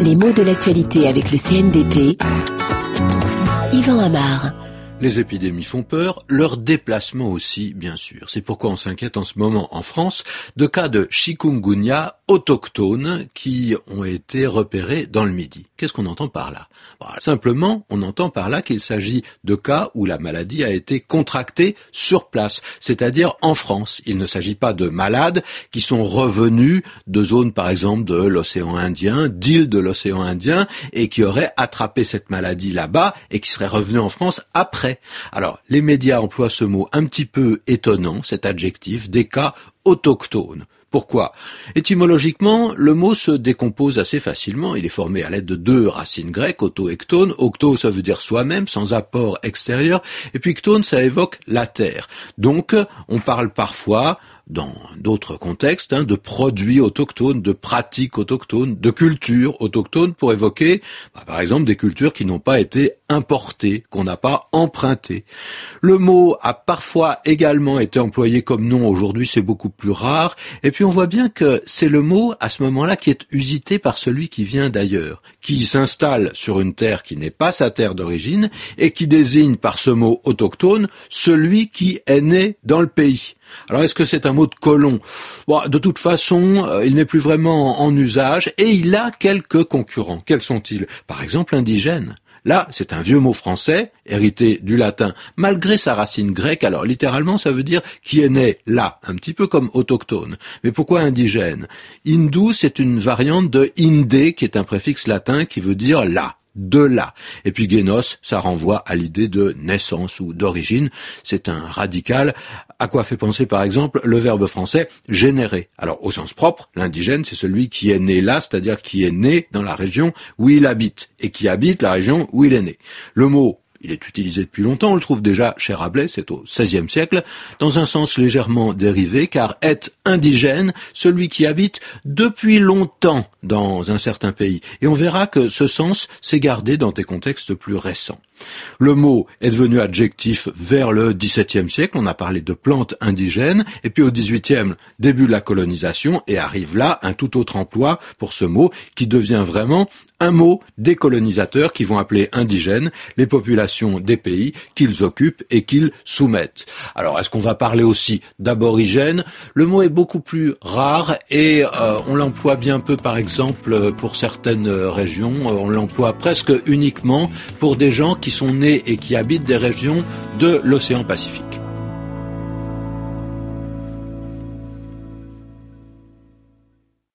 Les mots de l'actualité avec le CNDP. Yvan Amar. Les épidémies font peur, leur déplacement aussi, bien sûr. C'est pourquoi on s'inquiète en ce moment en France de cas de chikungunya autochtones qui ont été repérés dans le Midi. Qu'est-ce qu'on entend par là? Simplement, on entend par là qu'il s'agit de cas où la maladie a été contractée sur place, c'est-à-dire en France. Il ne s'agit pas de malades qui sont revenus de zones, par exemple, de l'océan Indien, d'îles de l'océan Indien, et qui auraient attrapé cette maladie là-bas et qui seraient revenus en France après. Alors, les médias emploient ce mot un petit peu étonnant, cet adjectif, des cas autochtones. Pourquoi? Étymologiquement, le mot se décompose assez facilement. Il est formé à l'aide de deux racines grecques, auto ectone. Octo, ça veut dire soi-même, sans apport extérieur. Et puis ectone, ça évoque la terre. Donc, on parle parfois dans d'autres contextes, hein, de produits autochtones, de pratiques autochtones, de cultures autochtones, pour évoquer, bah, par exemple, des cultures qui n'ont pas été importées, qu'on n'a pas empruntées. Le mot a parfois également été employé comme nom, aujourd'hui c'est beaucoup plus rare, et puis on voit bien que c'est le mot, à ce moment-là, qui est usité par celui qui vient d'ailleurs, qui s'installe sur une terre qui n'est pas sa terre d'origine, et qui désigne par ce mot autochtone celui qui est né dans le pays. Alors est-ce que c'est un mot de colon? De toute façon, euh, il n'est plus vraiment en usage et il a quelques concurrents. Quels sont-ils? Par exemple, indigène. Là, c'est un vieux mot français, hérité du latin, malgré sa racine grecque. Alors, littéralement, ça veut dire qui est né là, un petit peu comme autochtone. Mais pourquoi indigène? Hindou, c'est une variante de indé, qui est un préfixe latin qui veut dire là de là. Et puis Génos, ça renvoie à l'idée de naissance ou d'origine. C'est un radical. À quoi fait penser par exemple le verbe français générer Alors au sens propre, l'indigène, c'est celui qui est né là, c'est-à-dire qui est né dans la région où il habite et qui habite la région où il est né. Le mot il est utilisé depuis longtemps, on le trouve déjà chez Rabelais, c'est au XVIe siècle, dans un sens légèrement dérivé, car est indigène celui qui habite depuis longtemps dans un certain pays. Et on verra que ce sens s'est gardé dans des contextes plus récents. Le mot est devenu adjectif vers le XVIIe siècle, on a parlé de plantes indigènes, et puis au XVIIIe, début de la colonisation, et arrive là un tout autre emploi pour ce mot qui devient vraiment un mot des colonisateurs qui vont appeler indigènes les populations des pays qu'ils occupent et qu'ils soumettent. Alors, est-ce qu'on va parler aussi d'aborigènes? Le mot est beaucoup plus rare et euh, on l'emploie bien peu, par exemple, pour certaines régions. On l'emploie presque uniquement pour des gens qui sont nés et qui habitent des régions de l'océan Pacifique.